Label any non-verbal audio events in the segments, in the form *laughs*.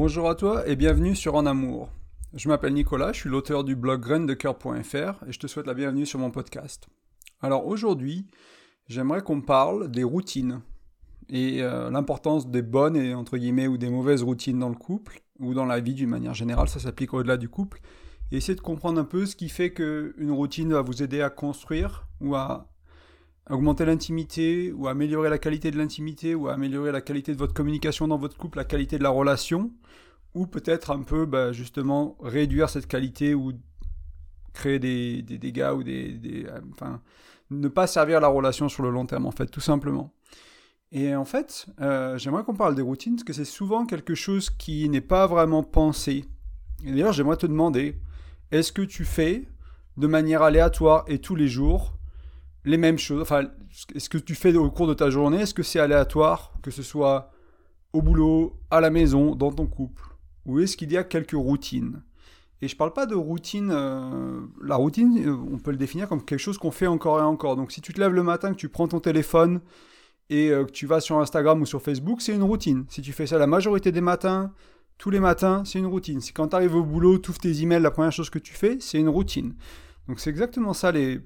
Bonjour à toi et bienvenue sur En Amour. Je m'appelle Nicolas, je suis l'auteur du blog graindecoeur.fr et je te souhaite la bienvenue sur mon podcast. Alors aujourd'hui, j'aimerais qu'on parle des routines et euh, l'importance des bonnes et ou des mauvaises routines dans le couple ou dans la vie d'une manière générale, ça s'applique au-delà du couple et essayer de comprendre un peu ce qui fait qu'une routine va vous aider à construire ou à augmenter l'intimité ou améliorer la qualité de l'intimité ou améliorer la qualité de votre communication dans votre couple, la qualité de la relation, ou peut-être un peu bah, justement réduire cette qualité ou créer des, dégâts ou des, enfin ne pas servir la relation sur le long terme en fait tout simplement. Et en fait, euh, j'aimerais qu'on parle des routines parce que c'est souvent quelque chose qui n'est pas vraiment pensé. Et d'ailleurs, j'aimerais te demander, est-ce que tu fais de manière aléatoire et tous les jours les mêmes choses. Enfin, est-ce que tu fais au cours de ta journée Est-ce que c'est aléatoire, que ce soit au boulot, à la maison, dans ton couple? Ou est-ce qu'il y a quelques routines? Et je parle pas de routine. Euh, la routine, euh, on peut le définir comme quelque chose qu'on fait encore et encore. Donc, si tu te lèves le matin, que tu prends ton téléphone et euh, que tu vas sur Instagram ou sur Facebook, c'est une routine. Si tu fais ça la majorité des matins, tous les matins, c'est une routine. Si quand tu arrives au boulot, tu ouvres tes emails, la première chose que tu fais, c'est une routine. Donc, c'est exactement ça les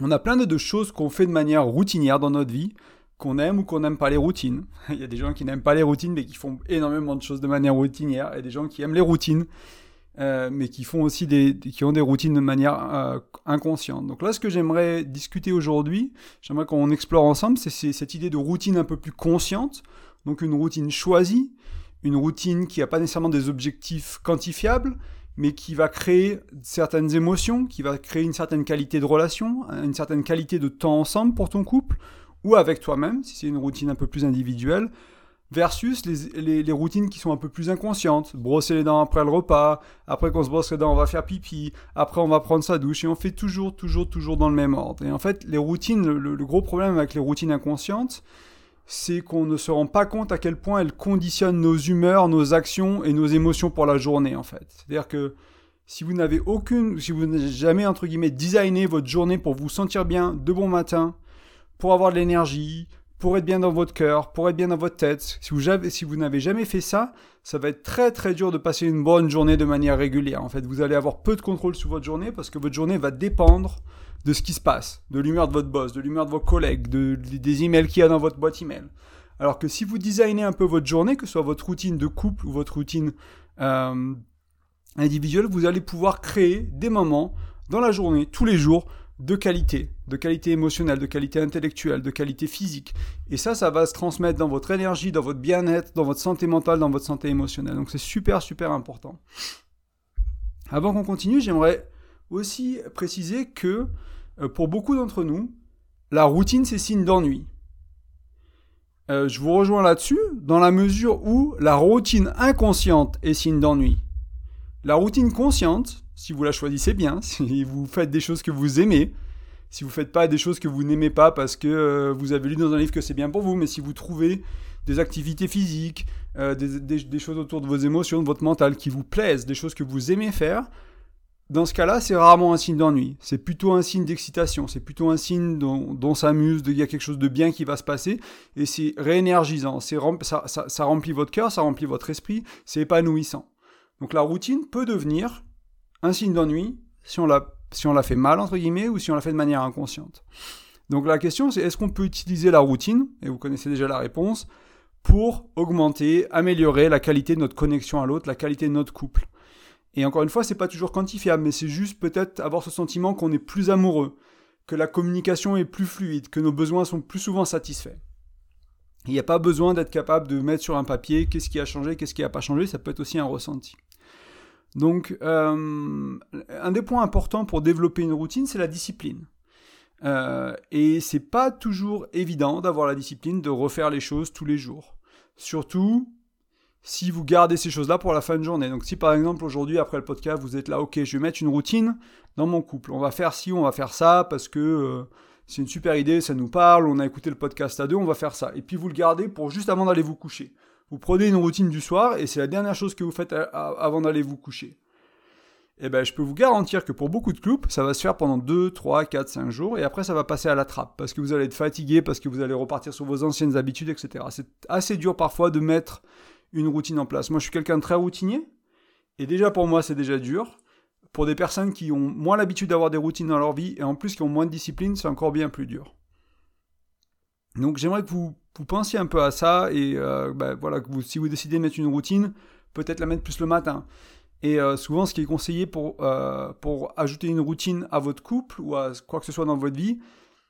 on a plein de, choses qu'on fait de manière routinière dans notre vie, qu'on aime ou qu'on n'aime pas les routines. *laughs* Il y a des gens qui n'aiment pas les routines, mais qui font énormément de choses de manière routinière, et des gens qui aiment les routines, euh, mais qui font aussi des, qui ont des routines de manière euh, inconsciente. Donc là, ce que j'aimerais discuter aujourd'hui, j'aimerais qu'on explore ensemble, c'est cette idée de routine un peu plus consciente, donc une routine choisie, une routine qui n'a pas nécessairement des objectifs quantifiables, mais qui va créer certaines émotions, qui va créer une certaine qualité de relation, une certaine qualité de temps ensemble pour ton couple, ou avec toi-même, si c'est une routine un peu plus individuelle, versus les, routines qui sont un peu plus inconscientes. Brosser les dents après le repas, après qu'on se brosse les dents, on va faire pipi, après on va prendre sa douche, et on fait toujours, toujours, toujours dans le même ordre. Et en fait, les routines, le gros problème avec les routines inconscientes, c'est qu'on ne se rend pas compte à quel point elles conditionnent nos humeurs, nos actions et nos émotions pour la journée en fait. C'est-à-dire que si vous n'avez aucune, si vous n'avez jamais entre guillemets designé votre journée pour vous sentir bien de bon matin, pour avoir de l'énergie, pour être bien dans votre cœur, pour être bien dans votre tête, si vous, si vous n'avez jamais fait ça, ça va être très très dur de passer une bonne journée de manière régulière. En fait, vous allez avoir peu de contrôle sur votre journée parce que votre journée va dépendre de ce qui se passe, de l'humeur de votre boss, de l'humeur de vos collègues, de, des emails qu'il y a dans votre boîte email. Alors que si vous designez un peu votre journée, que ce soit votre routine de couple ou votre routine euh, individuelle, vous allez pouvoir créer des moments dans la journée, tous les jours, de qualité, de qualité émotionnelle, de qualité intellectuelle, de qualité physique. Et ça, ça va se transmettre dans votre énergie, dans votre bien-être, dans votre santé mentale, dans votre santé émotionnelle. Donc c'est super, super important. Avant qu'on continue, j'aimerais aussi préciser que euh, pour beaucoup d'entre nous, la routine, c'est signe d'ennui. Euh, je vous rejoins là-dessus, dans la mesure où la routine inconsciente est signe d'ennui. La routine consciente, si vous la choisissez bien, *laughs* si vous faites des choses que vous aimez, si vous ne faites pas des choses que vous n'aimez pas parce que euh, vous avez lu dans un livre que c'est bien pour vous, mais si vous trouvez des activités physiques, des, choses autour de vos émotions, de votre mental qui vous plaisent, des choses que vous aimez faire, dans ce cas-là, c'est rarement un signe d'ennui. C'est plutôt un signe d'excitation. C'est plutôt un signe dont, s'amuse, il y a quelque chose de bien qui va se passer. Et c'est réénergisant. Ça, ça, remplit votre cœur, ça remplit votre esprit. C'est épanouissant. Donc la routine peut devenir un signe d'ennui si on si on la fait mal, entre guillemets, ou si on la fait de manière inconsciente. Donc la question, c'est est-ce qu'on peut utiliser la routine, et vous connaissez déjà la réponse, pour augmenter, améliorer la qualité de notre connexion à l'autre, la qualité de notre couple? Et encore une fois, c'est pas toujours quantifiable, mais c'est juste peut-être avoir ce sentiment qu'on est plus amoureux, que la communication est plus fluide, que nos besoins sont plus souvent satisfaits. Il n'y a pas besoin d'être capable de mettre sur un papier qu'est-ce qui a changé, qu'est-ce qui n'a pas changé, ça peut être aussi un ressenti. Donc, euh, un des points importants pour développer une routine, c'est la discipline. Euh, et c'est pas toujours évident d'avoir la discipline de refaire les choses tous les jours. Surtout si vous gardez ces choses-là pour la fin de journée. Donc si par exemple aujourd'hui après le podcast vous êtes là, ok, je vais mettre une routine dans mon couple. On va faire ci, on va faire ça parce que euh, c'est une super idée, ça nous parle, on a écouté le podcast à deux, on va faire ça. Et puis vous le gardez pour juste avant d'aller vous coucher. Vous prenez une routine du soir et c'est la dernière chose que vous faites avant d'aller vous coucher. Et eh ben, je peux vous garantir que pour beaucoup de couples, ça va se faire pendant 2, 3, 4, 5 jours, et après ça va passer à la trappe, parce que vous allez être fatigué, parce que vous allez repartir sur vos anciennes habitudes, etc. C'est assez dur parfois de mettre une routine en place. Moi, je suis quelqu'un de très routinier, et déjà pour moi, c'est déjà dur. Pour des personnes qui ont moins l'habitude d'avoir des routines dans leur vie, et en plus qui ont moins de discipline, c'est encore bien plus dur. Donc j'aimerais que vous, pensiez un peu à ça, et euh, bah, voilà, si vous décidez de mettre une routine, peut-être la mettre plus le matin. Et euh, souvent, ce qui est conseillé pour, euh, pour ajouter une routine à votre couple ou à quoi que ce soit dans votre vie,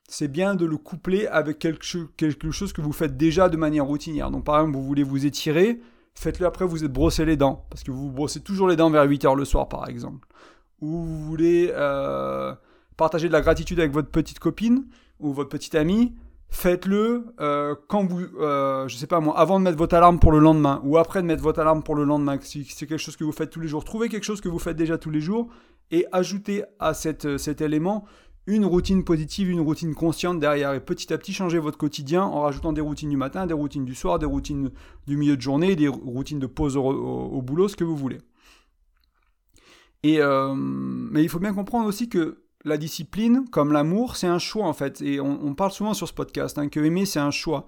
c'est bien de le coupler avec quelque, quelque chose que vous faites déjà de manière routinière. Donc par exemple, vous voulez vous étirer, faites-le après vous êtes brossé les dents, parce que vous brossez toujours les dents vers 8h le soir par exemple. Ou vous voulez euh, partager de la gratitude avec votre petite copine ou votre petite amie, faites-le euh, quand vous, euh, je sais pas moi, avant de mettre votre alarme pour le lendemain ou après de mettre votre alarme pour le lendemain. Si c'est quelque chose que vous faites tous les jours, trouvez quelque chose que vous faites déjà tous les jours et ajoutez à cette, cet élément une routine positive, une routine consciente derrière. Et petit à petit, changez votre quotidien en rajoutant des routines du matin, des routines du soir, des routines du milieu de journée, des routines de pause au, boulot, ce que vous voulez. Et euh, mais il faut bien comprendre aussi que la discipline, comme l'amour, c'est un choix en fait. Et on, parle souvent sur ce podcast hein, que aimer, c'est un choix.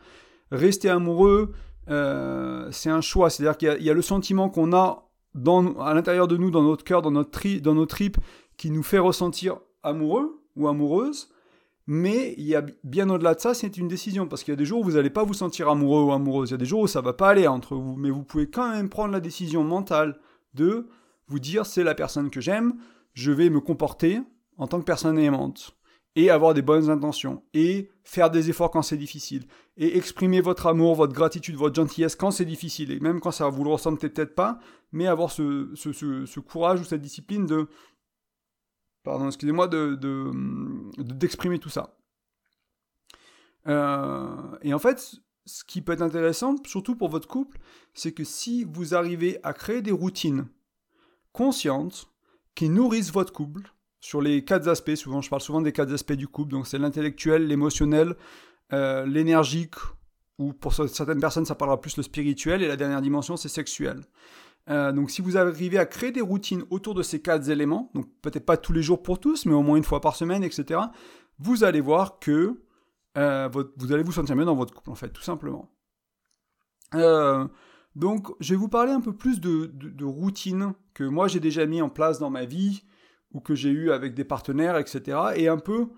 Rester amoureux, euh, c'est un choix. C'est-à-dire qu'il y, a le sentiment qu'on a à l'intérieur de nous, dans notre cœur, dans dans nos tripes, qui nous fait ressentir amoureux ou amoureuse. Mais il y a bien au-delà de ça, c'est une décision. Parce qu'il y a des jours où vous n'allez pas vous sentir amoureux ou amoureuse. Il y a des jours où ça va pas aller entre vous. Mais vous pouvez quand même prendre la décision mentale de vous dire c'est la personne que j'aime, je vais me comporter en tant que personne aimante. Et avoir des bonnes intentions. Et faire des efforts quand c'est difficile. Et exprimer votre amour, votre gratitude, votre gentillesse quand c'est difficile. Et même quand ça vous le ressentez peut-être pas. Mais avoir ce, ce, ce courage ou cette discipline de pardon, excusez-moi, d'exprimer de, tout ça. Euh, et en fait, ce qui peut être intéressant, surtout pour votre couple, c'est que si vous arrivez à créer des routines conscientes qui nourrissent votre couple sur les quatre aspects, souvent je parle souvent des quatre aspects du couple, donc c'est l'intellectuel, l'émotionnel, euh, l'énergique, ou pour certaines personnes ça parlera plus le spirituel, et la dernière dimension c'est sexuel. Euh, donc si vous arrivez à créer des routines autour de ces quatre éléments, donc peut-être pas tous les jours pour tous, mais au moins une fois par semaine, etc., vous allez voir que euh, vous allez vous sentir mieux dans votre couple, en fait, tout simplement. Euh, donc je vais vous parler un peu plus de, routines que moi j'ai déjà mis en place dans ma vie, ou que j'ai eu avec des partenaires, etc., et un peu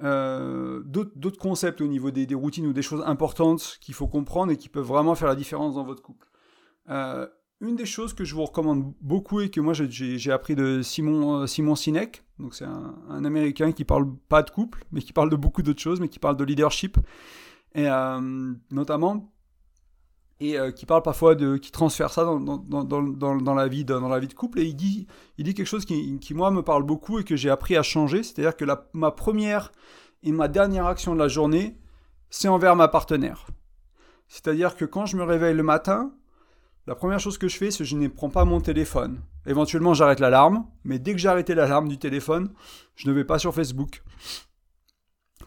d'autres concepts au niveau des, routines ou des choses importantes qu'il faut comprendre et qui peuvent vraiment faire la différence dans votre couple. Une des choses que je vous recommande beaucoup et que moi j'ai appris de Simon, euh, Simon Sinek, donc c'est un, Américain qui parle pas de couple, mais qui parle de beaucoup d'autres choses, mais qui parle de leadership, et euh, notamment, et euh, qui parle parfois de, qui transfère ça dans, dans, dans, dans, la vie, dans la vie de couple, et il dit, il dit quelque chose qui, qui moi me parle beaucoup et que j'ai appris à changer, c'est-à-dire que la, ma première et ma dernière action de la journée, c'est envers ma partenaire. C'est-à-dire que quand je me réveille le matin, la première chose que je fais, c'est que je ne prends pas mon téléphone. Éventuellement, j'arrête l'alarme, mais dès que j'ai arrêté l'alarme du téléphone, je ne vais pas sur Facebook.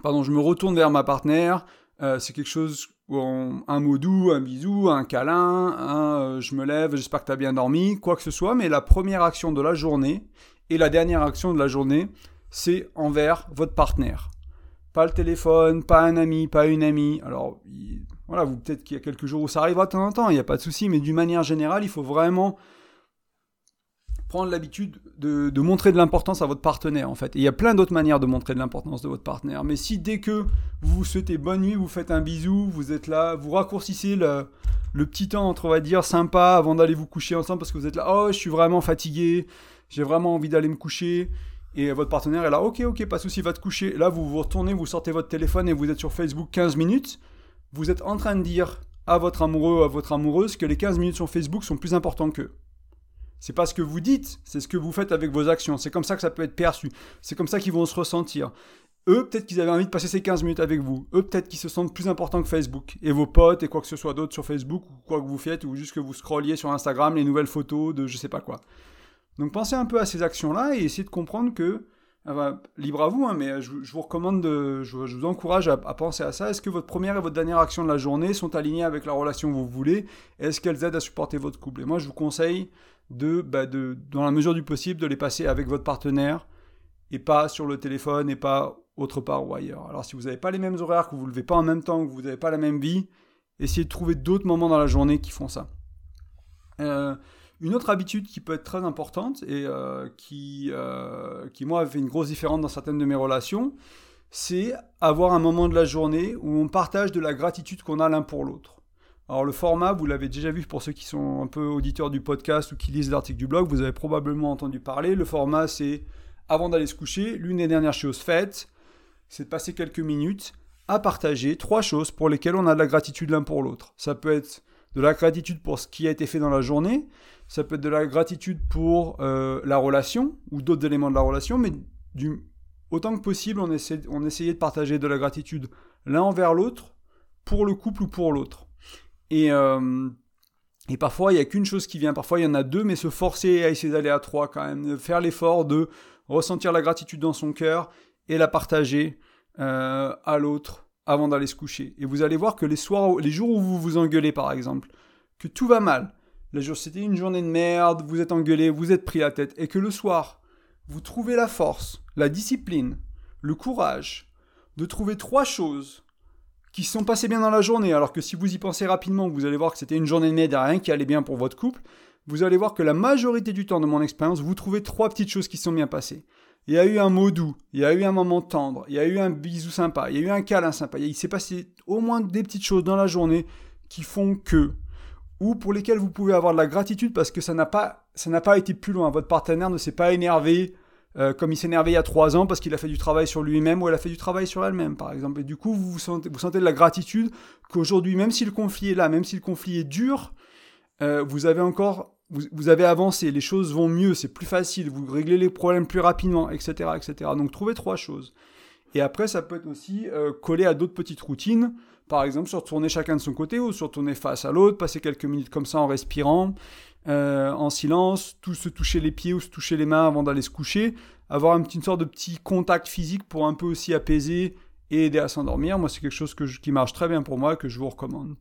Pardon, je me retourne vers ma partenaire. Euh, c'est quelque chose, un mot doux, un bisou, un câlin, euh, je me lève, j'espère que tu as bien dormi, quoi que ce soit. Mais la première action de la journée et la dernière action de la journée, c'est envers votre partenaire. Pas le téléphone, pas un ami, pas une amie. Alors, voilà, vous peut-être qu'il y a quelques jours où ça arrivera de temps en temps, il n'y a pas de souci, mais d'une manière générale, il faut vraiment prendre l'habitude de, montrer de l'importance à votre partenaire, en fait. Il y a plein d'autres manières de montrer de l'importance de votre partenaire. Mais si dès que vous vous souhaitez bonne nuit, vous faites un bisou, vous êtes là, vous raccourcissez le, le petit temps entre, on va dire, sympa avant d'aller vous coucher ensemble parce que vous êtes là, oh, je suis vraiment fatigué, j'ai vraiment envie d'aller me coucher. Et votre partenaire est là, ok, ok, pas de souci, va te coucher. Là, vous vous retournez, vous sortez votre téléphone et vous êtes sur Facebook 15 minutes vous êtes en train de dire à votre amoureux ou à votre amoureuse que les 15 minutes sur Facebook sont plus importants qu'eux. C'est pas ce que vous dites, c'est ce que vous faites avec vos actions. C'est comme ça que ça peut être perçu. C'est comme ça qu'ils vont se ressentir. Eux, peut-être qu'ils avaient envie de passer ces 15 minutes avec vous. Eux, peut-être qu'ils se sentent plus importants que Facebook. Et vos potes et quoi que ce soit d'autre sur Facebook, ou quoi que vous faites, ou juste que vous scrolliez sur Instagram les nouvelles photos de je sais pas quoi. Donc pensez un peu à ces actions-là et essayez de comprendre que ah libre à vous, hein, mais je, vous recommande, de, je, vous encourage à, penser à ça. Est-ce que votre première et votre dernière action de la journée sont alignées avec la relation que vous voulez? Est-ce qu'elles aident à supporter votre couple? Et moi, je vous conseille de, bah, de, dans la mesure du possible, de les passer avec votre partenaire et pas sur le téléphone et pas autre part ou ailleurs. Alors, si vous n'avez pas les mêmes horaires, que vous ne levez pas en même temps, que vous n'avez pas la même vie, essayez de trouver d'autres moments dans la journée qui font ça. Une autre habitude qui peut être très importante et qui, qui, moi, fait une grosse différence dans certaines de mes relations, c'est avoir un moment de la journée où on partage de la gratitude qu'on a l'un pour l'autre. Alors le format, vous l'avez déjà vu pour ceux qui sont un peu auditeurs du podcast ou qui lisent l'article du blog, vous avez probablement entendu parler. Le format, c'est avant d'aller se coucher, l'une des dernières choses faites, c'est de passer quelques minutes à partager trois choses pour lesquelles on a de la gratitude l'un pour l'autre. Ça peut être de la gratitude pour ce qui a été fait dans la journée, ça peut être de la gratitude pour euh, la relation ou d'autres éléments de la relation, mais autant que possible, on, essayait de partager de la gratitude l'un envers l'autre, pour le couple ou pour l'autre. Et, euh, et parfois, il n'y a qu'une chose qui vient. Parfois, il y en a deux, mais se forcer à essayer d'aller à trois quand même. Faire l'effort de ressentir la gratitude dans son cœur et la partager euh, à l'autre avant d'aller se coucher. Et vous allez voir que les soirs, les jours où vous vous engueulez, par exemple, que tout va mal, le jour c'était une journée de merde, vous êtes engueulé, vous êtes pris la tête, et que le soir, vous trouvez la force, la discipline, le courage de trouver trois choses qui sont passés bien dans la journée, alors que si vous y pensez rapidement, vous allez voir que c'était une journée de merde rien qui allait bien pour votre couple, vous allez voir que la majorité du temps de mon expérience, vous trouvez trois petites choses qui sont bien passées. Il y a eu un mot doux, il y a eu un moment tendre, il y a eu un bisou sympa, il y a eu un câlin sympa, il s'est passé au moins des petites choses dans la journée qui font que, ou pour lesquelles vous pouvez avoir de la gratitude parce que ça n'a pas, pas été plus loin. Votre partenaire ne s'est pas énervé, euh, comme il s'énervait il y a trois ans parce qu'il a fait du travail sur lui-même ou elle a fait du travail sur elle-même, par exemple. Et du coup, vous, sentez, vous sentez de la gratitude qu'aujourd'hui, même si le conflit est là, même si le conflit est dur, euh, vous avez encore, vous, avez avancé, les choses vont mieux, c'est plus facile, vous réglez les problèmes plus rapidement, etc., etc. Donc, trouvez trois choses. Et après, ça peut être aussi euh, collé à d'autres petites routines. Par exemple, se retourner chacun de son côté ou se retourner face à l'autre, passer quelques minutes comme ça en respirant. Euh, en silence, tous se toucher les pieds ou se toucher les mains avant d'aller se coucher, avoir une, sorte de petit contact physique pour un peu aussi apaiser et aider à s'endormir. Moi, c'est quelque chose qui marche très bien pour moi, que je vous recommande.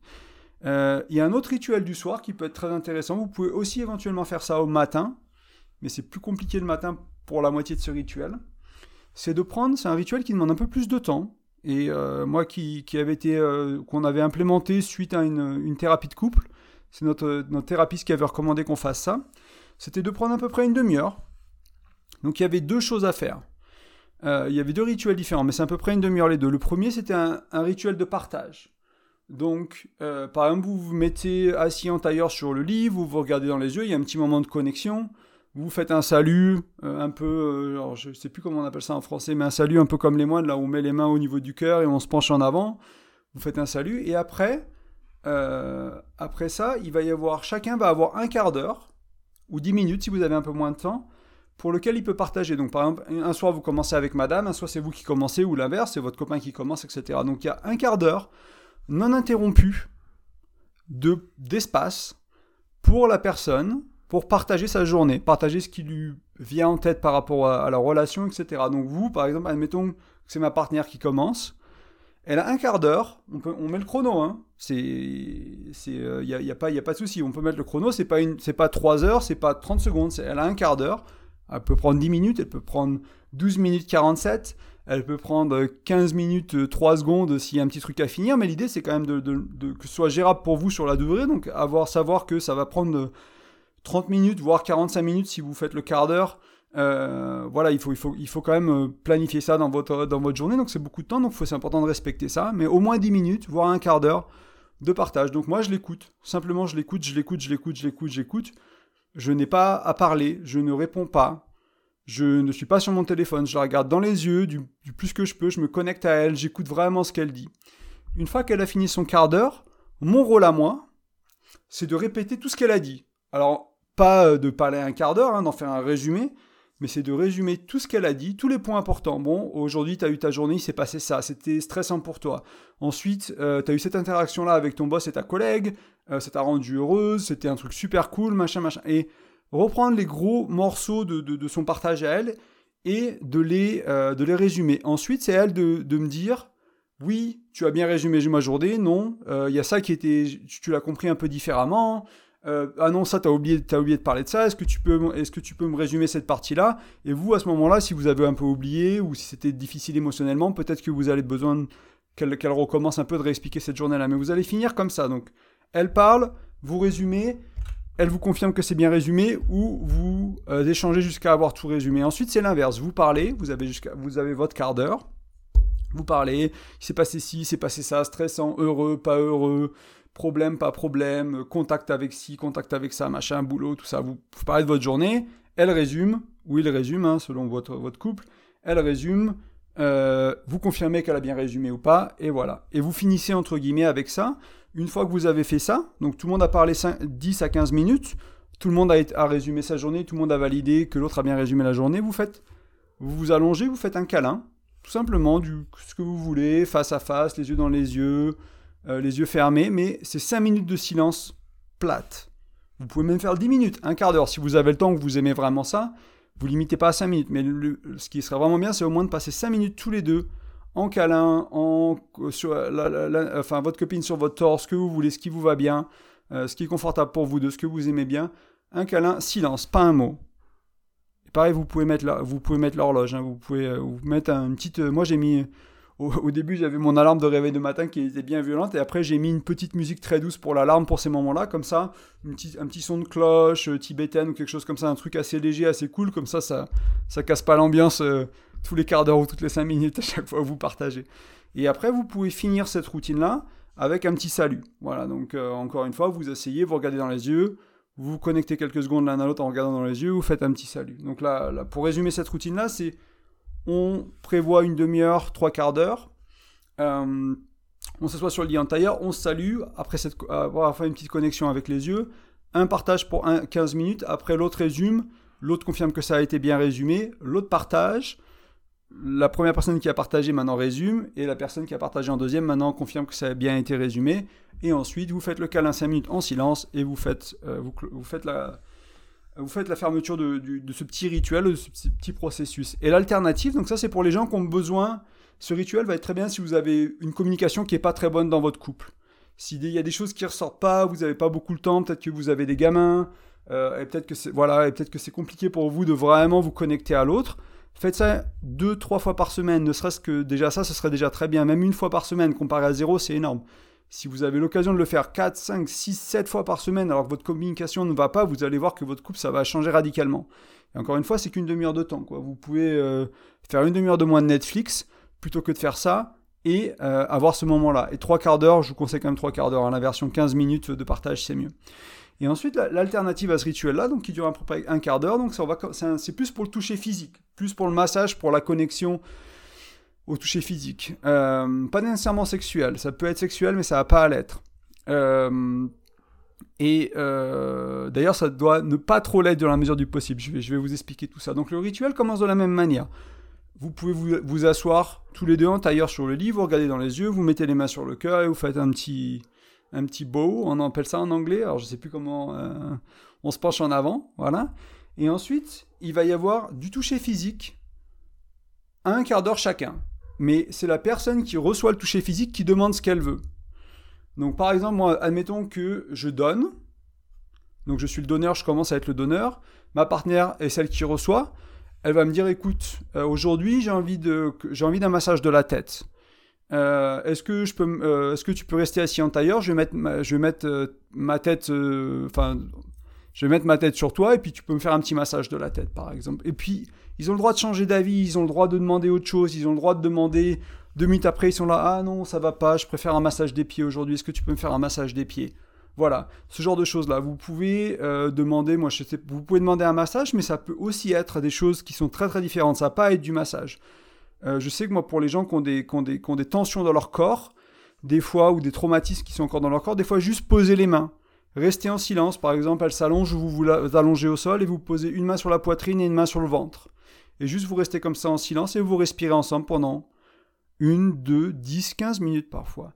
Euh, il y a un autre rituel du soir qui peut être très intéressant. Vous pouvez aussi éventuellement faire ça au matin, mais c'est plus compliqué le matin pour la moitié de ce rituel. C'est de prendre, c'est un rituel qui demande un peu plus de temps. Et euh, moi qui, avait été, qu'on avait implémenté suite à une thérapie de couple, c'est notre, notre thérapeute qui avait recommandé qu'on fasse ça, c'était de prendre à peu près une demi-heure. Donc il y avait deux choses à faire. Euh, il y avait deux rituels différents, mais c'est à peu près une demi-heure les deux. Le premier, c'était un, rituel de partage. Donc, euh, par exemple, vous vous mettez assis en tailleur sur le lit, vous vous regardez dans les yeux, il y a un petit moment de connexion, vous faites un salut, euh, un peu, je ne sais plus comment on appelle ça en français, mais un salut un peu comme les moines, là où on met les mains au niveau du cœur et on se penche en avant. Vous faites un salut, et après, euh, après ça, il va y avoir, chacun va avoir un quart d'heure, ou dix minutes si vous avez un peu moins de temps, pour lequel il peut partager. Donc par exemple, un soir vous commencez avec madame, un soir c'est vous qui commencez, ou l'inverse, c'est votre copain qui commence, etc. Donc il y a un quart d'heure non interrompu de, d'espace pour la personne, pour partager sa journée, partager ce qui lui vient en tête par rapport à, la relation, etc. Donc vous, par exemple, admettons que c'est ma partenaire qui commence, elle a un quart d'heure, on, met le chrono, hein. C'est, il euh, y a, pas, y a pas de souci, on peut mettre le chrono, c'est pas une, c'est pas 3 heures, c'est pas 30 secondes, elle a un quart d'heure, elle peut prendre 10 minutes, elle peut prendre 12 minutes 47, elle peut prendre 15 minutes 3 euh, secondes s'il y a un petit truc à finir, mais l'idée c'est quand même que ce soit gérable pour vous sur la durée, donc avoir savoir que ça va prendre 30 minutes, voire 45 minutes si vous faites le quart d'heure, euh, voilà, il faut, quand même euh, planifier ça dans votre, dans votre journée, donc c'est beaucoup de temps, donc c'est important de respecter ça, mais au moins 10 minutes, voire un quart d'heure de partage. Donc moi, je l'écoute, simplement je l'écoute, je l'écoute, je l'écoute, je l'écoute, j'écoute. Je n'ai pas à parler, je ne réponds pas, je ne suis pas sur mon téléphone, je la regarde dans les yeux du, plus que je peux, je me connecte à elle, j'écoute vraiment ce qu'elle dit. Une fois qu'elle a fini son quart d'heure, mon rôle à moi, c'est de répéter tout ce qu'elle a dit. Alors, pas euh, de parler un quart d'heure, hein, d'en faire un résumé, mais c'est de résumer tout ce qu'elle a dit, tous les points importants. Bon, aujourd'hui, tu as eu ta journée, il s'est passé ça, c'était stressant pour toi. Ensuite, euh, tu as eu cette interaction-là avec ton boss et ta collègue, euh, ça t'a rendu heureuse, c'était un truc super cool, machin, machin. Et reprendre les gros morceaux de, son partage à elle et de les, euh, de les résumer. Ensuite, c'est à elle de, me dire, oui, tu as bien résumé ma journée, non, il y a ça qui était, tu l'as compris un peu différemment, euh, ah non ça t'as oublié as oublié de parler de ça est-ce que tu peux est-ce que tu peux me résumer cette partie là et vous à ce moment-là si vous avez un peu oublié ou si c'était difficile émotionnellement peut-être que vous avez besoin qu'elle recommence un peu de réexpliquer cette journée là mais vous allez finir comme ça. Donc elle parle vous résumez elle vous confirme que c'est bien résumé ou vous euh, échangez jusqu'à avoir tout résumé. Ensuite, c'est l'inverse. Vous parlez, vous avez, vous avez votre quart d'heure. Vous parlez, il s'est passé ci, il s'est passé ça, stressant, heureux, pas heureux, problème, pas problème, contact avec ci, contact avec ça, machin, boulot, tout ça. Vous, parlez de votre journée, elle résume, ou il résume, hein, selon votre, votre couple, elle résume, euh, vous confirmez qu'elle a bien résumé ou pas, et voilà. Et vous finissez entre guillemets avec ça. Une fois que vous avez fait ça, donc tout le monde a parlé 10 à 15 minutes, tout le monde a, résumé sa journée, tout le monde a validé que l'autre a bien résumé la journée, vous faites, vous vous allongez, vous faites un câlin, tout simplement, du, ce que vous voulez, face à face, les yeux dans les yeux, euh, les yeux fermés, mais c'est 5 minutes de silence plate. Vous pouvez même faire 10 minutes, un quart d'heure, si vous avez le temps, que vous aimez vraiment ça, vous limitez pas à 5 minutes, mais ce qui serait vraiment bien, c'est au moins de passer 5 minutes tous les deux en câlin, en, sur la, enfin, votre copine sur votre torse, ce que vous voulez, ce qui vous va bien, euh, ce qui est confortable pour vous, de ce que vous aimez bien. Un câlin, silence, pas un mot. pareil, vous pouvez mettre, vous pouvez mettre l'horloge, hein, vous pouvez euh, une petite... Euh, moi j'ai mis au, début, j'avais mon alarme de réveil de matin qui était bien violente, et après, j'ai mis une petite musique très douce pour l'alarme pour ces moments-là, comme ça, un petit son de cloche euh, tibétaine ou quelque chose comme ça, un truc assez léger, assez cool, comme ça, ça, ça casse pas l'ambiance euh, tous les quarts d'heure ou toutes les cinq minutes à chaque fois que vous partagez. Et après, vous pouvez finir cette routine-là avec un petit salut. Voilà, donc euh, encore une fois, vous asseyez, vous regardez dans les yeux, vous vous connectez quelques secondes l'un à l'autre en regardant dans les yeux, vous faites un petit salut. Donc là pour résumer cette routine-là, c'est on prévoit une demi-heure, trois quarts d'heure. Euh, on s'assoit sur le lit en tailleur, on se salue, après cette, avoir fait une petite connexion avec les yeux, un partage pour 15 minutes, après l'autre résume, l'autre confirme que ça a été bien résumé, l'autre partage, la première personne qui a partagé maintenant résume, et la personne qui a partagé en deuxième maintenant confirme que ça a bien été résumé, et ensuite vous faites le câlin 5 minutes en silence, et vous faites, euh, vous faites la, vous faites la fermeture de, ce petit rituel, de ce petit processus. Et l'alternative, donc ça c'est pour les gens qui ont besoin, ce rituel va être très bien si vous avez une communication qui n'est pas très bonne dans votre couple. S'il y a des choses qui ne ressortent pas, vous n'avez pas beaucoup de temps, peut-être que vous avez des gamins, euh, et peut-être que c'est voilà, c'est compliqué pour vous de vraiment vous connecter à l'autre. Faites ça deux, trois fois par semaine, ne serait-ce que déjà ça, ce serait déjà très bien. Même une fois par semaine, comparé à zéro, c'est énorme. Si vous avez l'occasion de le faire 4, 5, 6, 7 fois par semaine alors que votre communication ne va pas, vous allez voir que votre couple, ça va changer radicalement. Et encore une fois, c'est qu'une demi-heure de temps. Vous pouvez euh, faire une demi-heure de moins de Netflix plutôt que de faire ça et euh, avoir ce moment-là. Et trois quarts d'heure, je vous conseille quand même trois quarts d'heure. Hein. la version 15 minutes de partage, c'est mieux. Et ensuite, l'alternative à ce rituel-là, donc qui dure à peu près un quart d'heure, donc c'est plus pour le toucher physique, plus pour le massage, pour la connexion au toucher physique. Euh, pas nécessairement sexuel, ça peut être sexuel, mais ça va pas à l'être. Euh, et euh, d'ailleurs, ça doit ne pas trop l'être dans la mesure du possible. Je vais, vous expliquer tout ça. Donc le rituel commence de la même manière. Vous pouvez vous, asseoir tous les deux en tailleur sur le lit, vous regardez dans les yeux, vous mettez les mains sur le cœur et vous faites un petit, un petit bow, on appelle ça en anglais, alors je sais plus comment, on se penche en avant, voilà. Et ensuite, il va y avoir du toucher physique, un quart d'heure chacun mais c'est la personne qui reçoit le toucher physique qui demande ce qu'elle veut. Donc par exemple, moi, admettons que je donne, donc je suis le donneur, je commence à être le donneur, ma partenaire est celle qui reçoit, elle va me dire, écoute, euh, aujourd'hui j'ai envie, d'un massage de la tête. Euh, est-ce que euh, est-ce que tu peux rester assis en tailleur? Je vais mettre, ma, je vais mettre ma tête, je vais mettre ma tête sur toi et puis tu peux me faire un petit massage de la tête, par exemple. Et puis ils ont le droit de changer d'avis, ils ont le droit de demander autre chose, ils ont le droit de demander deux minutes après, ils sont là, ah non, ça va pas, je préfère un massage des pieds aujourd'hui, est-ce que tu peux me faire un massage des pieds? Voilà, ce genre de choses-là. Vous pouvez euh, demander, moi vous pouvez demander un massage, mais ça peut aussi être des choses qui sont très très différentes, ça va pas être du massage. Euh, je sais que moi, pour les gens qui ont, des, qui, ont des, qui ont des tensions dans leur corps, des fois, ou des traumatismes qui sont encore dans leur corps, des fois juste poser les mains. Restez en silence, par exemple, elle s'allonge, vous vous allongez au sol et vous posez une main sur la poitrine et une main sur le ventre et juste vous restez comme ça en silence et vous respirez ensemble pendant une, deux, dix, quinze minutes parfois.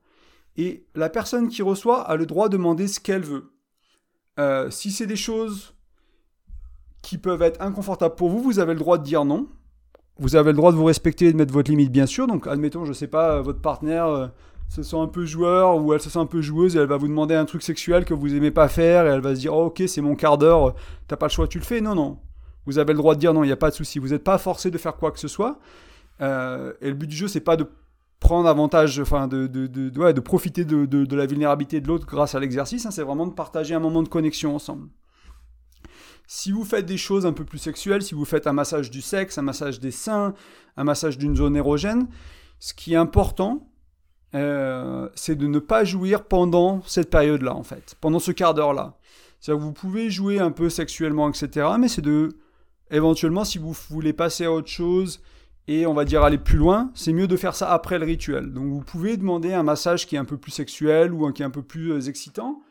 Et la personne qui reçoit a le droit de demander ce qu'elle veut. Euh, si c'est des choses qui peuvent être inconfortables pour vous, vous avez le droit de dire non. Vous avez le droit de vous respecter et de mettre votre limite, bien sûr. Donc, admettons, je ne sais pas, votre partenaire euh, se sent un peu joueur ou elle se sent un peu joueuse et elle va vous demander un truc sexuel que vous aimez pas faire et elle va se dire, oh, ok, c'est mon quart d'heure, t'as pas le choix, tu le fais. Non, non. Vous avez le droit de dire non, il n'y a pas de souci. Vous n'êtes pas forcé de faire quoi que ce soit. Euh, et le but du jeu, c'est pas de prendre avantage, enfin, de, de, de, de profiter de, de, la vulnérabilité de l'autre grâce à l'exercice. Hein. c'est vraiment de partager un moment de connexion ensemble. Si vous faites des choses un peu plus sexuelles, si vous faites un massage du sexe, un massage des seins, un massage d'une zone érogène, ce qui est important, euh, c'est de ne pas jouir pendant cette période-là, en fait, pendant ce quart d'heure-là. C'est-à-dire que vous pouvez jouer un peu sexuellement, etc., mais c'est de, éventuellement, si vous voulez passer à autre chose et on va dire aller plus loin, c'est mieux de faire ça après le rituel. Donc vous pouvez demander un massage qui est un peu plus sexuel ou un qui est un peu plus euh, excitant,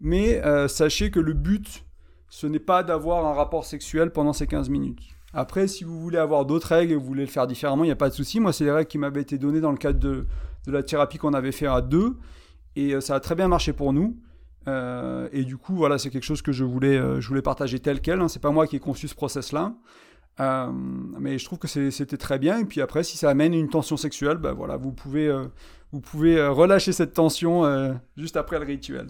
mais euh, sachez que le but, ce n'est pas d'avoir un rapport sexuel pendant ces 15 minutes. Après, si vous voulez avoir d'autres règles et vous voulez le faire différemment, il n'y a pas de souci. Moi, c'est les règles qui m'avaient été données dans le cadre de, de la thérapie qu'on avait fait à deux. Et euh, ça a très bien marché pour nous. Euh, et du coup, voilà, c'est quelque chose que je voulais, euh, je voulais partager tel quel. Hein. C'est pas moi qui ai conçu ce process-là. mais je trouve que c'était très bien. Et puis après, si ça amène une tension sexuelle, ben voilà, vous pouvez, vous pouvez relâcher cette tension juste après le rituel.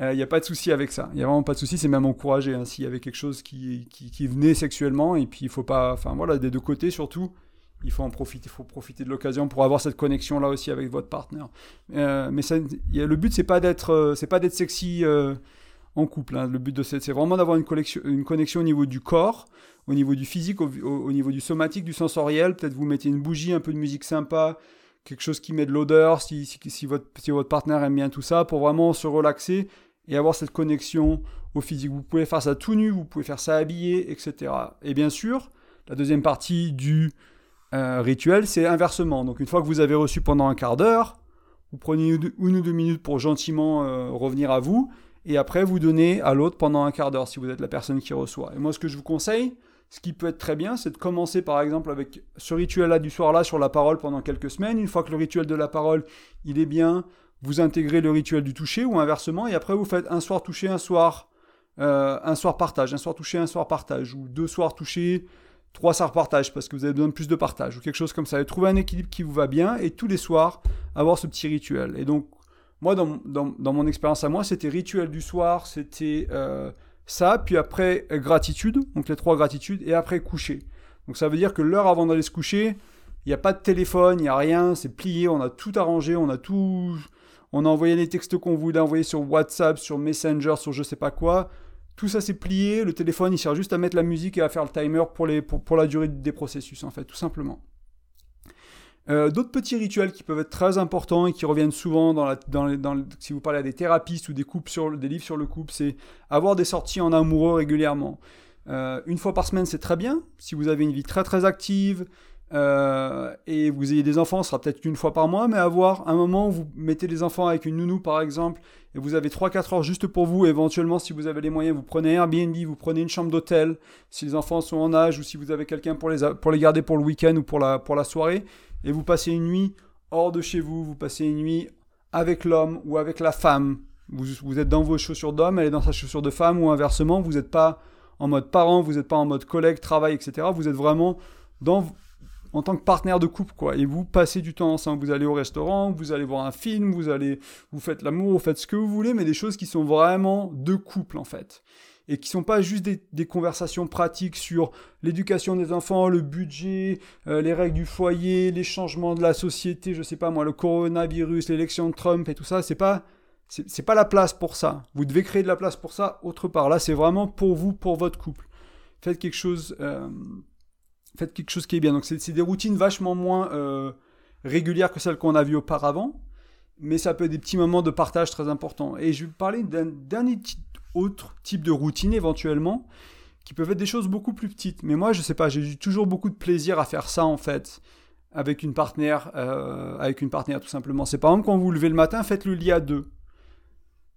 Il n'y a pas de souci avec ça. Il n'y a vraiment pas de souci. C'est même encouragé. Hein, S'il y avait quelque chose qui, qui, venait sexuellement, et puis il faut pas. Enfin voilà, des deux côtés surtout il faut en profiter, il faut profiter de l'occasion pour avoir cette connexion là aussi avec votre partenaire. Euh, mais le but c'est pas d'être, euh, c'est pas d'être sexy euh, en couple. Hein. Le but c'est vraiment d'avoir une, une, connexion au niveau du corps, au niveau du physique, au, niveau du somatique, du sensoriel. Peut-être vous mettez une bougie, un peu de musique sympa, quelque chose qui met de l'odeur, si, si, votre, si votre partenaire aime bien tout ça, pour vraiment se relaxer et avoir cette connexion au physique. Vous pouvez faire ça tout nu, vous pouvez faire ça habillé, etc. Et bien sûr, la deuxième partie du rituel, c'est inversement. Donc une fois que vous avez reçu pendant un quart d'heure, vous prenez une ou deux minutes pour gentiment euh, revenir à vous, et après vous donnez à l'autre pendant un quart d'heure si vous êtes la personne qui reçoit. Et moi ce que je vous conseille, ce qui peut être très bien, c'est de commencer par exemple avec ce rituel-là du soir-là sur la parole pendant quelques semaines. Une fois que le rituel de la parole, il est bien, vous intégrez le rituel du toucher ou inversement, et après vous faites un soir toucher, un soir, euh, un soir partage, un soir toucher, un soir partage, ou deux soirs toucher, trois ça partage parce que vous avez besoin de plus de partage ou quelque chose comme ça. Et trouver un équilibre qui vous va bien et tous les soirs avoir ce petit rituel. Et donc, moi, dans, dans, mon expérience à moi, c'était rituel du soir, c'était euh, ça, puis après gratitude, donc les trois gratitudes, et après coucher. Donc ça veut dire que l'heure avant d'aller se coucher, il n'y a pas de téléphone, il n'y a rien, c'est plié, on a tout arrangé, on a tout. On a envoyé les textes qu'on voulait envoyer sur WhatsApp, sur Messenger, sur je sais pas quoi. Tout ça c'est plié, le téléphone il sert juste à mettre la musique et à faire le timer pour, la durée des processus en fait, tout simplement. Euh, d'autres petits rituels qui peuvent être très importants et qui reviennent souvent si vous parlez à des thérapistes ou des livres sur le couple, c'est avoir des sorties en amoureux régulièrement. Euh, une fois par semaine, c'est très bien. Si vous avez une vie très très active, euh, et vous ayez des enfants, ce sera peut-être qu'une fois par mois, mais avoir un moment où vous mettez les enfants avec une nounou par exemple, et vous avez 3-4 heures juste pour vous, éventuellement si vous avez les moyens, vous prenez Airbnb, vous prenez une chambre d'hôtel, si les enfants sont en âge, ou si vous avez quelqu'un pour les, pour les garder pour le week-end ou pour la, pour la soirée, et vous passez une nuit hors de chez vous, vous passez une nuit avec l'homme ou avec la femme. Vous, vous êtes dans vos chaussures d'homme, elle est dans sa chaussure de femme, ou inversement, vous n'êtes pas en mode parent, vous n'êtes pas en mode collègue, travail, etc. Vous êtes vraiment dans en tant que partenaire de couple, quoi. Et vous passez du temps ensemble. Vous allez au restaurant, vous allez voir un film, vous allez, vous faites l'amour, vous faites ce que vous voulez, mais des choses qui sont vraiment de couple, en fait. Et qui sont pas juste des, conversations pratiques sur l'éducation des enfants, le budget, euh, les règles du foyer, les changements de la société, je sais pas moi, le coronavirus, l'élection de Trump et tout ça. C'est pas, c'est pas la place pour ça. Vous devez créer de la place pour ça autre part. Là, c'est vraiment pour vous, pour votre couple. Faites quelque chose. Euh, faites quelque chose qui est bien. Donc c'est des routines vachement moins euh, régulières que celles qu'on a vues auparavant, mais ça peut être des petits moments de partage très importants. Et je vais parler d'un dernier autre type de routine éventuellement, qui peuvent être des choses beaucoup plus petites. Mais moi, je sais pas, j'ai toujours beaucoup de plaisir à faire ça en fait, avec une partenaire, euh, avec une partenaire tout simplement. C'est par exemple quand vous vous levez le matin, faites le lit à deux.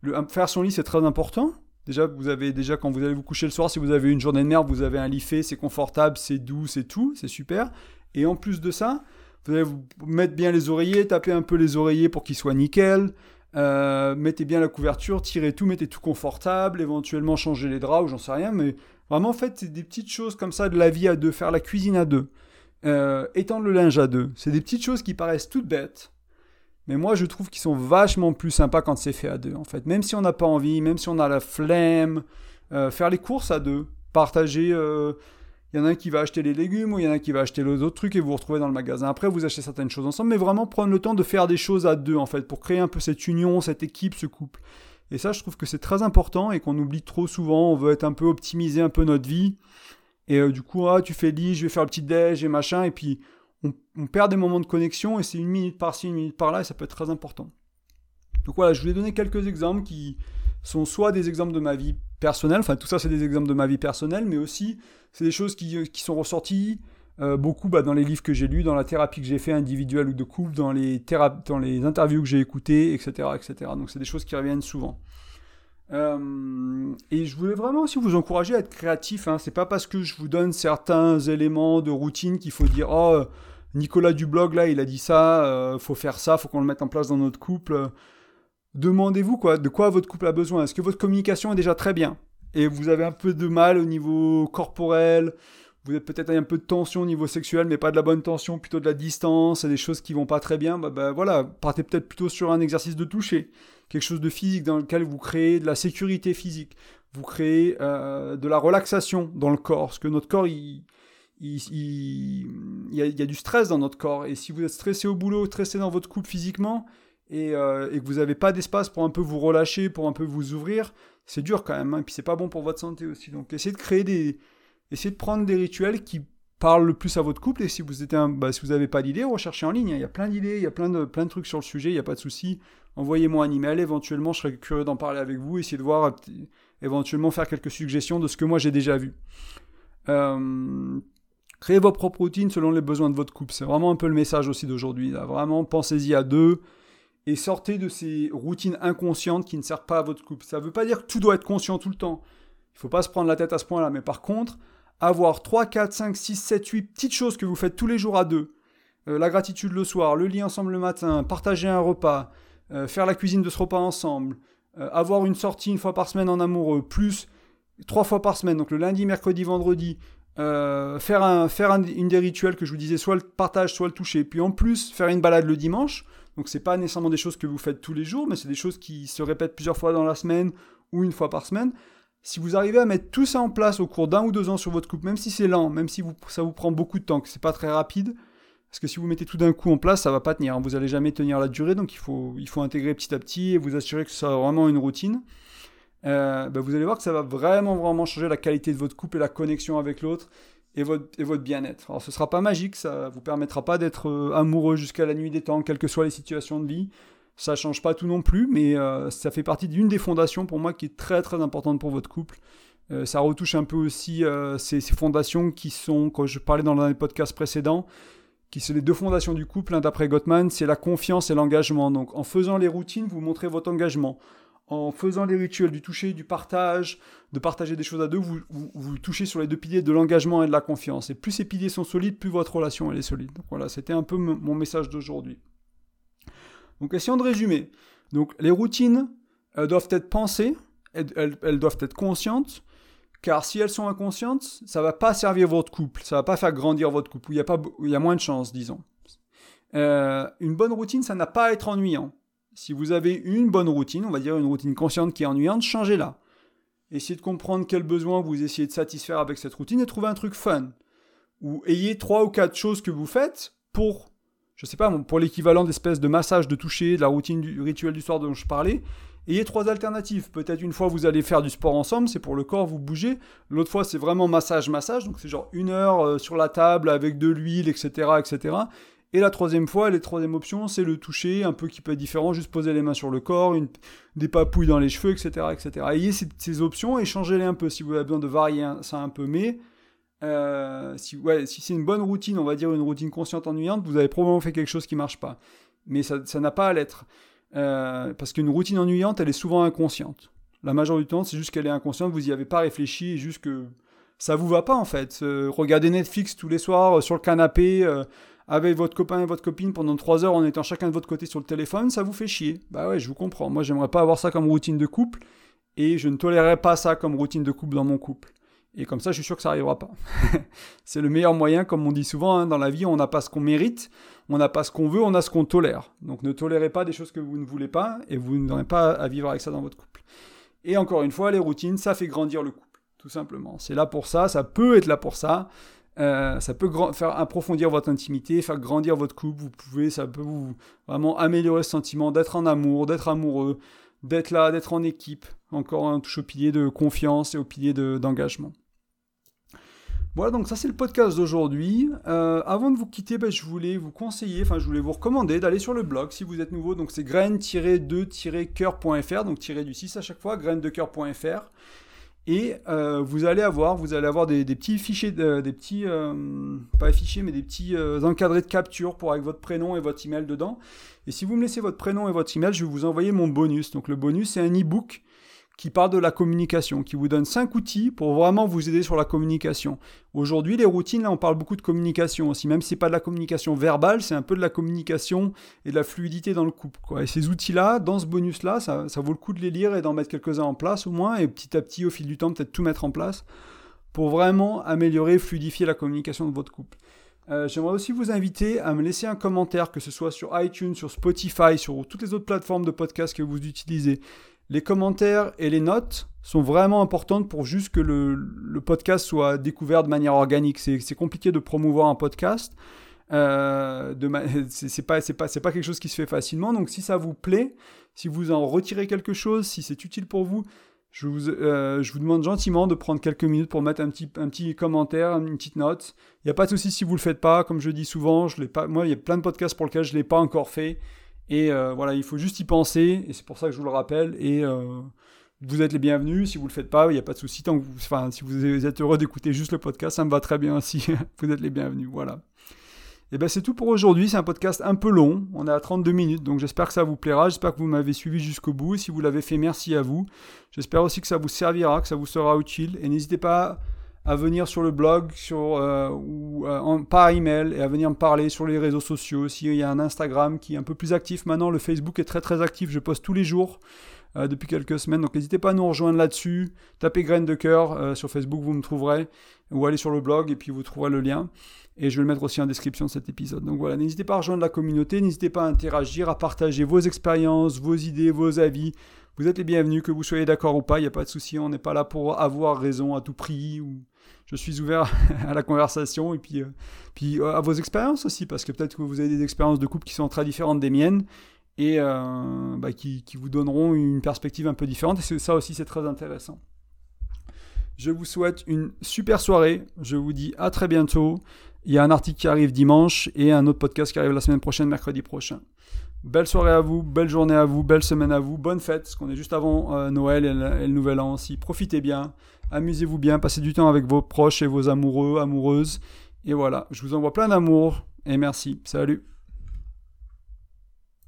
Le, faire son lit, c'est très important. Déjà, vous avez déjà quand vous allez vous coucher le soir, si vous avez une journée de merde, vous avez un lit fait, c'est confortable, c'est doux, c'est tout, c'est super. Et en plus de ça, vous allez vous mettre bien les oreillers, taper un peu les oreillers pour qu'ils soient nickel. Euh, mettez bien la couverture, tirez tout, mettez tout confortable, éventuellement changer les draps ou j'en sais rien, mais vraiment faites des petites choses comme ça de la vie à deux, faire la cuisine à deux, euh, étendre le linge à deux. C'est des petites choses qui paraissent toutes bêtes, mais moi, je trouve qu'ils sont vachement plus sympas quand c'est fait à deux, en fait. Même si on n'a pas envie, même si on a la flemme, euh, faire les courses à deux, partager. Il euh, y en a un qui va acheter les légumes ou il y en a un qui va acheter les autres trucs et vous vous retrouvez dans le magasin. Après, vous achetez certaines choses ensemble, mais vraiment prendre le temps de faire des choses à deux, en fait, pour créer un peu cette union, cette équipe, ce couple. Et ça, je trouve que c'est très important et qu'on oublie trop souvent. On veut être un peu optimiser un peu notre vie. Et euh, du coup, ah, tu fais lit, je vais faire le petit déj et machin. Et puis, on, perd des moments de connexion et c'est une minute par-ci, une minute par-là et ça peut être très important. Donc voilà, je vous ai donné quelques exemples qui sont soit des exemples de ma vie personnelle, enfin tout ça c'est des exemples de ma vie personnelle, mais aussi c'est des choses qui, qui sont ressorties euh, beaucoup bah, dans les livres que j'ai lus, dans la thérapie que j'ai fait individuelle ou de couple, dans les, dans les interviews que j'ai écoutées, etc., etc. Donc c'est des choses qui reviennent souvent. Euh, et je voulais vraiment aussi vous encourager à être créatif. Hein. C'est pas parce que je vous donne certains éléments de routine qu'il faut dire oh Nicolas du blog là il a dit ça, euh, faut faire ça, faut qu'on le mette en place dans notre couple. Demandez-vous quoi, de quoi votre couple a besoin. Est-ce que votre communication est déjà très bien? Et vous avez un peu de mal au niveau corporel, vous avez peut-être un peu de tension au niveau sexuel, mais pas de la bonne tension, plutôt de la distance, des choses qui vont pas très bien, bah, bah voilà, partez peut-être plutôt sur un exercice de toucher, quelque chose de physique dans lequel vous créez de la sécurité physique, vous créez euh, de la relaxation dans le corps, parce que notre corps, il, y a, du stress dans notre corps, et si vous êtes stressé au boulot, stressé dans votre couple physiquement, et, euh, que vous n'avez pas d'espace pour un peu vous relâcher, pour un peu vous ouvrir, c'est dur quand même, hein, et puis c'est pas bon pour votre santé aussi. Donc essayez de créer des, essayez de prendre des rituels qui parlent le plus à votre couple. Et si vous êtes un, bah, si vous n'avez pas d'idées, recherchez en ligne. Hein. Il y a plein d'idées, il y a plein de, plein de trucs sur le sujet. Il n'y a pas de souci. Envoyez-moi un email. Éventuellement, je serais curieux d'en parler avec vous. Essayez de voir, euh, éventuellement faire quelques suggestions de ce que moi j'ai déjà vu. Euh, créez vos propres routines selon les besoins de votre couple. C'est vraiment un peu le message aussi d'aujourd'hui. Vraiment, pensez-y à deux et sortez de ces routines inconscientes qui ne servent pas à votre couple. Ça ne veut pas dire que tout doit être conscient tout le temps. Il ne faut pas se prendre la tête à ce point-là. Mais par contre, avoir 3, 4, 5, 6, 7, 8 petites choses que vous faites tous les jours à deux, euh, la gratitude le soir, le lit ensemble le matin, partager un repas, euh, faire la cuisine de ce repas ensemble, euh, avoir une sortie une fois par semaine en amoureux, plus trois fois par semaine, donc le lundi, mercredi, vendredi, faire, un, une des rituels que je vous disais, soit le partage, soit le toucher, puis en plus faire une balade le dimanche. Donc c'est pas nécessairement des choses que vous faites tous les jours, mais c'est des choses qui se répètent plusieurs fois dans la semaine ou une fois par semaine. Si vous arrivez à mettre tout ça en place au cours d'un ou deux ans sur votre couple, même si c'est lent, même si ça vous prend beaucoup de temps, que c'est pas très rapide, parce que si vous mettez tout d'un coup en place, ça va pas tenir. Hein. Vous n'allez jamais tenir la durée, donc il faut, intégrer petit à petit et vous assurer que ça soit vraiment une routine. Euh, bah, vous allez voir que ça va vraiment, vraiment changer la qualité de votre couple et la connexion avec l'autre et votre, bien-être. Alors ce sera pas magique, ça vous permettra pas d'être euh, amoureux jusqu'à la nuit des temps, quelles que soient les situations de vie. Ça change pas tout non plus, mais euh, ça fait partie d'une des fondations pour moi qui est très très importante pour votre couple. Euh, ça retouche un peu aussi euh, ces, fondations qui sont, quand je parlais dans les podcasts précédents, qui sont les deux fondations du couple, hein, d'après Gottman, c'est la confiance et l'engagement. Donc en faisant les routines, vous montrez votre engagement. En faisant les rituels du toucher, du partage, de partager des choses à deux, vous, touchez sur les deux piliers de l'engagement et de la confiance. Et plus ces piliers sont solides, plus votre relation est solide. Donc voilà, c'était un peu mon message d'aujourd'hui. Donc essayons de résumer. Donc les routines doivent être pensées, elles, elles, doivent être conscientes, car si elles sont inconscientes, ça va pas servir votre couple, ça va pas faire grandir votre couple, il y a, pas, il y a moins de chances, disons. Euh, une bonne routine, ça n'a pas à être ennuyant. Si vous avez une bonne routine, on va dire une routine consciente qui est ennuyante, changez-la. Essayez de comprendre quels besoins vous essayez de satisfaire avec cette routine et trouvez un truc fun. Ou ayez trois ou quatre choses que vous faites pour je sais pas, pour l'équivalent d'espèce de massage de toucher, de la routine du rituel du soir dont je parlais, ayez trois alternatives. Peut-être une fois vous allez faire du sport ensemble, c'est pour le corps, vous bougez. L'autre fois c'est vraiment massage, massage, donc c'est genre une heure euh, sur la table avec de l'huile, etc., etc. Et la troisième fois, la troisième option, c'est le toucher, un peu qui peut être différent, juste poser les mains sur le corps, des papouilles dans les cheveux, etc., etc. Ayez ces, ces options et changez-les un peu si vous avez besoin de varier ça un peu, mais euh, si, c'est une bonne routine, on va dire une routine consciente ennuyante, vous avez probablement fait quelque chose qui marche pas. Mais ça n'a pas à l'être. Euh, parce qu'une routine ennuyante, elle est souvent inconsciente. La majorité du temps, c'est juste qu'elle est inconsciente, vous n'y avez pas réfléchi, juste que ça vous va pas en fait. Euh, regardez Netflix tous les soirs euh, sur le canapé avec votre copain et votre copine pendant 3 heures en étant chacun de votre côté sur le téléphone, ça vous fait chier. Bah ouais, je vous comprends. Moi, j'aimerais pas avoir ça comme routine de couple et je ne tolérerais pas ça comme routine de couple dans mon couple. Et comme ça, je suis sûr que ça n'arrivera pas. *laughs* c'est le meilleur moyen, comme on dit souvent, hein, dans la vie, on n'a pas ce qu'on mérite, on n'a pas ce qu'on veut, on a ce qu'on tolère. Donc ne tolérez pas des choses que vous ne voulez pas, et vous n'aurez pas à vivre avec ça dans votre couple. Et encore une fois, les routines, ça fait grandir le couple, tout simplement. C'est là pour ça, ça peut être là pour ça. Euh, ça peut faire approfondir votre intimité, faire grandir votre couple. Vous pouvez, ça peut vraiment améliorer ce sentiment d'être en amour, d'être amoureux, d'être là, d'être en équipe. Encore un touche au pilier de confiance et au pilier d'engagement. Voilà, donc ça c'est le podcast d'aujourd'hui. Euh, avant de vous quitter, ben, je voulais vous conseiller, enfin je voulais vous recommander d'aller sur le blog si vous êtes nouveau. Donc c'est graine-2-coeur.fr, donc tiré du 6 à chaque fois, graine-de-coeur.fr. Et euh, vous allez avoir, vous allez avoir des, petits fichiers, des petits, euh, pas fichiers, mais des petits encadrés de capture pour avec votre prénom et votre email dedans. Et si vous me laissez votre prénom et votre email, je vais vous envoyer mon bonus. Donc le bonus, c'est un e-book qui parle de la communication, qui vous donne 5 outils pour vraiment vous aider sur la communication. Aujourd'hui, les routines, là, on parle beaucoup de communication aussi, même si c'est pas de la communication verbale, c'est un peu de la communication et de la fluidité dans le couple. Et ces outils-là, dans ce bonus-là, ça, vaut le coup de les lire et d'en mettre quelques-uns en place au moins, et petit à petit, au fil du temps, peut-être tout mettre en place pour vraiment améliorer, fluidifier la communication de votre couple. Euh, j'aimerais aussi vous inviter à me laisser un commentaire, que ce soit sur iTunes, sur Spotify, sur toutes les autres plateformes de podcast que vous utilisez. Les commentaires et les notes sont vraiment importantes pour juste que le, podcast soit découvert de manière organique. C'est compliqué de promouvoir un podcast. Euh, *laughs* c'est pas, quelque chose qui se fait facilement. Donc si ça vous plaît, si vous en retirez quelque chose, si c'est utile pour vous, je vous, euh, demande gentiment de prendre quelques minutes pour mettre un petit, un petit commentaire, une petite note. Il n'y a pas de souci si vous ne le faites pas. Comme je dis souvent, je pas, moi, il y a plein de podcasts pour lesquels je ne l'ai pas encore fait. Et euh, voilà, il faut juste y penser, et c'est pour ça que je vous le rappelle. Et euh, vous êtes les bienvenus. Si vous le faites pas, il n'y a pas de souci. Enfin, si vous êtes heureux d'écouter juste le podcast, ça me va très bien aussi. *laughs* vous êtes les bienvenus. Voilà. Et bien c'est tout pour aujourd'hui. C'est un podcast un peu long. On est à 32 minutes, donc j'espère que ça vous plaira. J'espère que vous m'avez suivi jusqu'au bout. Si vous l'avez fait, merci à vous. J'espère aussi que ça vous servira, que ça vous sera utile. Et n'hésitez pas à venir sur le blog sur, euh, ou euh, par email et à venir me parler sur les réseaux sociaux. S'il y a un Instagram qui est un peu plus actif maintenant, le Facebook est très très actif, je poste tous les jours euh, depuis quelques semaines. Donc n'hésitez pas à nous rejoindre là-dessus. Tapez Graines de cœur sur Facebook, vous me trouverez. Ou allez sur le blog et puis vous trouverez le lien. Et je vais le mettre aussi en description de cet épisode. Donc voilà, n'hésitez pas à rejoindre la communauté, n'hésitez pas à interagir, à partager vos expériences, vos idées, vos avis. Vous êtes les bienvenus, que vous soyez d'accord ou pas, il n'y a pas de souci, on n'est pas là pour avoir raison à tout prix je suis ouvert *laughs* à la conversation et puis, euh, puis euh, à vos expériences aussi, parce que peut-être que vous avez des expériences de couple qui sont très différentes des miennes et euh, bah, qui, vous donneront une perspective un peu différente. Et ça aussi, c'est très intéressant. Je vous souhaite une super soirée. Je vous dis à très bientôt. Il y a un article qui arrive dimanche et un autre podcast qui arrive la semaine prochaine, mercredi prochain. Belle soirée à vous, belle journée à vous, belle semaine à vous, bonne fête, parce qu'on est juste avant Noël et le, Nouvel An aussi. Profitez bien. Amusez-vous bien, passez du temps avec vos proches et vos amoureux, amoureuses. Et voilà, je vous envoie plein d'amour et merci. Salut